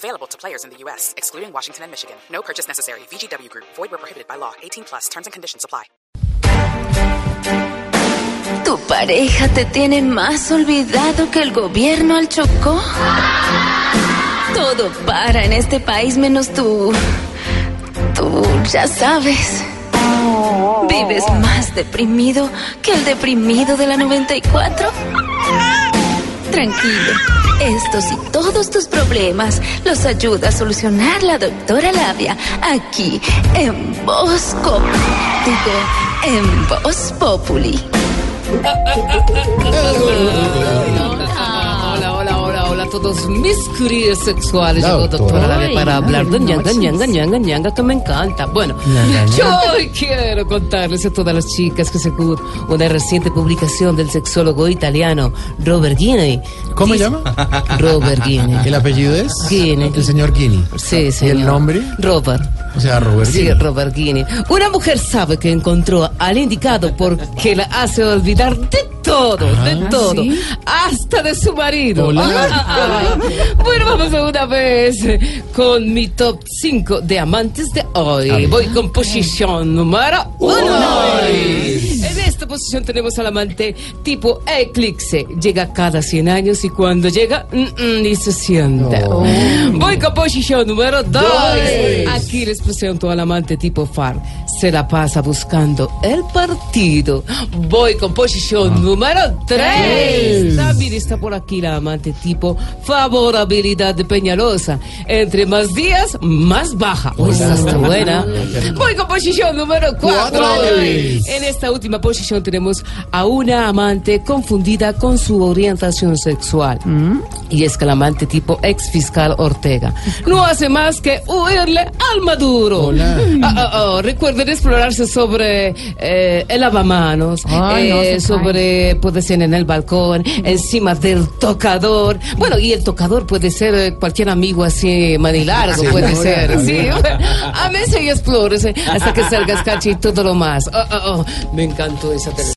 Available to players in the U.S., excluding Washington and Michigan. No purchase necessary. VGW Group. Void where prohibited by law. 18 plus. Terms and conditions apply. ¿Tu pareja te tiene más olvidado que el gobierno al Chocó? Todo para en este país menos tú. Tú ya sabes. ¿Vives más deprimido que el deprimido de la 94? Tranquilo, estos y todos tus problemas los ayuda a solucionar la doctora Labia aquí en Bosco. Digo, en Voz Populi. Todos mis críos sexuales. Llegó doctora. Labia para hablar de ñanga, ñanga, ñanga, ñanga, que me encanta. Bueno, yo hoy quiero contarles a todas las chicas que según una reciente publicación del sexólogo italiano Robert Guinea. ¿Cómo se llama? Robert Guinea. ¿El apellido es? Guinea. El señor Guinea. Sí, sí. ¿Y el nombre? Robert. O sea, Robert Sí, Guinea. Robert Guinea. Una mujer sabe que encontró al indicado porque la hace olvidar de todo, de todo, hasta de su marido. Ah. Bueno, vamos a una vez con mi top 5 de amantes de hoy. Voy con posición número 1. En esta posición tenemos al amante tipo eclipse. Llega cada 100 años y cuando llega, mm, mm, ni se sienta. Oh. Voy con posición número 2. Aquí les presento al amante tipo FAR. Se la pasa buscando el partido. Voy con posición número 3. También está por aquí la amante tipo favorabilidad de Peñalosa. Entre más días, más baja. Uy, esa está buena. Voy con posición número 4. En esta última posición tenemos a una amante confundida con su orientación sexual. Y es que el amante tipo ex fiscal Ortega no hace más que huirle al maduro. Hola. Ah, ah, ah, explorarse sobre eh, el lavamanos, eh, sobre, puede ser en el balcón, encima del tocador. Bueno, y el tocador puede ser eh, cualquier amigo así manilargo, puede ser. Sí, a mí se y explórese hasta que salgas cacho y todo lo más. Ah, ah, ah, Me encantó esa tele-